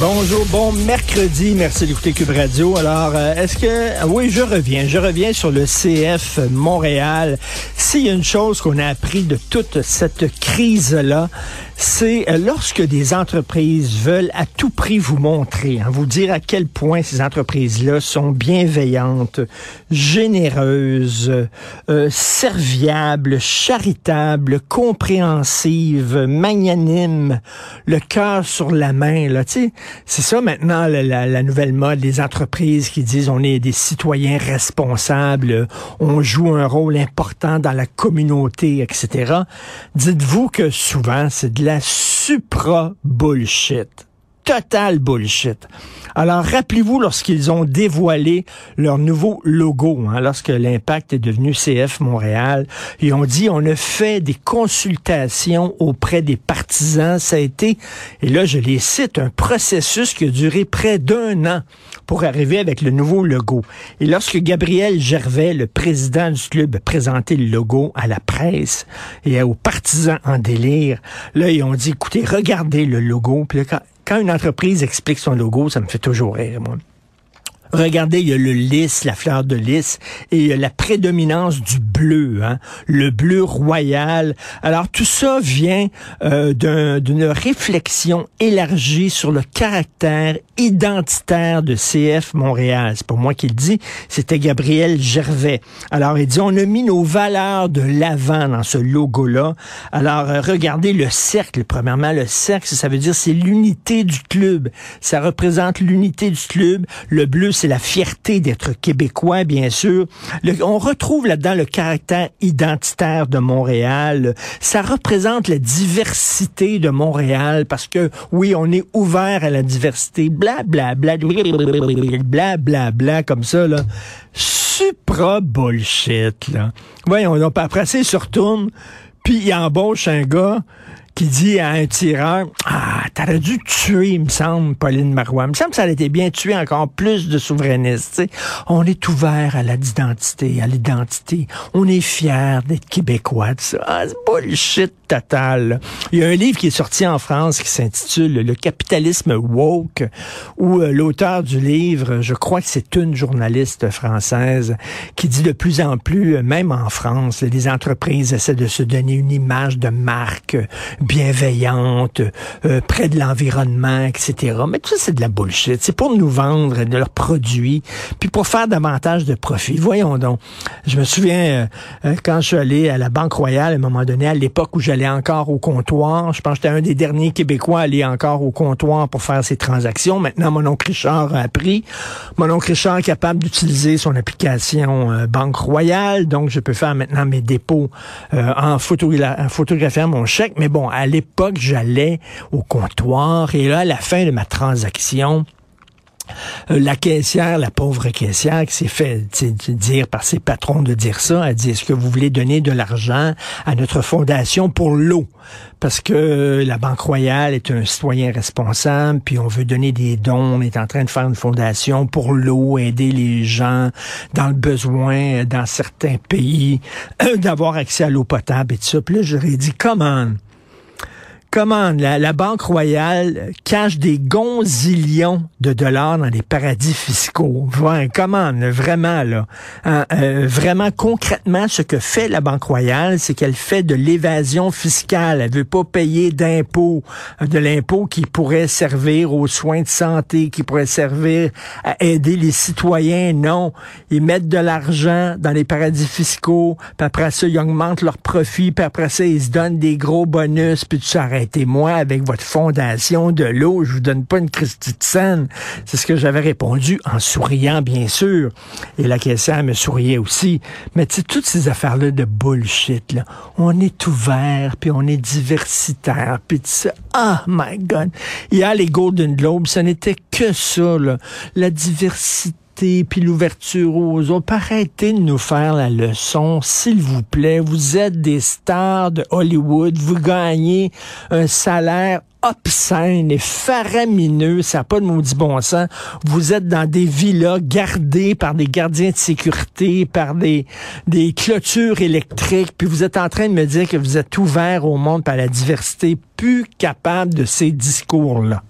Bonjour, bon mercredi, merci d'écouter Cube Radio. Alors, euh, est-ce que... Oui, je reviens, je reviens sur le CF Montréal. S'il y a une chose qu'on a appris de toute cette crise-là, c'est euh, lorsque des entreprises veulent à tout prix vous montrer, hein, vous dire à quel point ces entreprises-là sont bienveillantes, généreuses, euh, serviables, charitables, compréhensives, magnanimes, le cœur sur la main. C'est ça maintenant la, la, nouvelle mode, les entreprises qui disent on est des citoyens responsables, on joue un rôle important dans la communauté, etc. Dites-vous que souvent c'est de la supra-bullshit. Total bullshit. Alors, rappelez-vous lorsqu'ils ont dévoilé leur nouveau logo, hein, lorsque l'Impact est devenu CF Montréal, ils ont dit, on a fait des consultations auprès des partisans. Ça a été, et là, je les cite, un processus qui a duré près d'un an pour arriver avec le nouveau logo. Et lorsque Gabriel Gervais, le président du club, a présenté le logo à la presse et aux partisans en délire, là, ils ont dit, écoutez, regardez le logo. Puis là, quand, quand une entreprise explique son logo, ça me fait toujours rire, moi. Regardez, il y a le lys, la fleur de lys, et il y a la prédominance du bleu, hein, le bleu royal. Alors tout ça vient euh, d'une réflexion élargie sur le caractère identitaire de CF Montréal. C'est pas moi qui le dis, c'était Gabriel Gervais. Alors il dit, on a mis nos valeurs de l'avant dans ce logo-là. Alors euh, regardez le cercle. Premièrement, le cercle, ça veut dire c'est l'unité du club. Ça représente l'unité du club. Le bleu, c'est la fierté d'être québécois, bien sûr. On retrouve là-dedans le caractère identitaire de Montréal. Ça représente la diversité de Montréal parce que, oui, on est ouvert à la diversité. Bla, bla, bla, bla, bla, bla, comme ça, là. Supra bullshit, là. Voyons, donc, après ça, il se retourne, puis il embauche un gars qui dit à un tireur, ah, t'aurais dû tuer, il me semble, Pauline Marois. Il me semble que ça aurait été bien tué encore plus de souverainistes. On est ouvert à l'identité, à l'identité. On est fier d'être québécois. Ça. Ah, c'est bullshit total. Il y a un livre qui est sorti en France qui s'intitule Le capitalisme woke, où euh, l'auteur du livre, je crois que c'est une journaliste française, qui dit de plus en plus, euh, même en France, les entreprises essaient de se donner une image de marque bienveillante, euh, de l'environnement, etc. Mais tout ça, c'est de la bullshit. C'est pour nous vendre de leurs produits, puis pour faire davantage de profit. Voyons donc. Je me souviens, euh, quand je suis allé à la Banque Royale, à un moment donné, à l'époque où j'allais encore au comptoir, je pense que j'étais un des derniers Québécois à aller encore au comptoir pour faire ses transactions. Maintenant, mon oncle Richard a appris. Mon oncle Richard est capable d'utiliser son application euh, Banque Royale, donc je peux faire maintenant mes dépôts euh, en, photogra en photographiant mon chèque. Mais bon, à l'époque, j'allais au comptoir et là, à la fin de ma transaction, euh, la caissière, la pauvre caissière qui s'est fait dire par ses patrons de dire ça, a dit, est-ce que vous voulez donner de l'argent à notre fondation pour l'eau? Parce que la Banque Royale est un citoyen responsable, puis on veut donner des dons, on est en train de faire une fondation pour l'eau, aider les gens dans le besoin dans certains pays, d'avoir accès à l'eau potable et tout ça. Puis là, j'aurais dit, comment? Comment la, la, Banque royale cache des gonzillions de dollars dans les paradis fiscaux. Voilà, comment, vraiment, là. Hein, euh, vraiment, concrètement, ce que fait la Banque royale, c'est qu'elle fait de l'évasion fiscale. Elle veut pas payer d'impôts, euh, de l'impôt qui pourrait servir aux soins de santé, qui pourrait servir à aider les citoyens. Non, ils mettent de l'argent dans les paradis fiscaux, puis après ça, ils augmentent leurs profits, puis après ça, ils se donnent des gros bonus, puis tout ça. Arrêtez-moi avec votre fondation de l'eau. Je vous donne pas une Christie scène. C'est ce que j'avais répondu en souriant, bien sûr. Et la caissière me souriait aussi. Mais tu sais, toutes ces affaires-là de bullshit, là. On est ouvert, puis on est diversitaire, puis tu sais, oh my God. Hier, les Golden Globes, ce n'était que ça. La diversité puis l'ouverture aux autres. Arrêtez de nous faire la leçon, s'il vous plaît. Vous êtes des stars de Hollywood. Vous gagnez un salaire obscène et faramineux, ça n'a pas de maudit bon sens. Vous êtes dans des villas gardées par des gardiens de sécurité, par des, des clôtures électriques, puis vous êtes en train de me dire que vous êtes ouvert au monde par la diversité, plus capable de ces discours-là.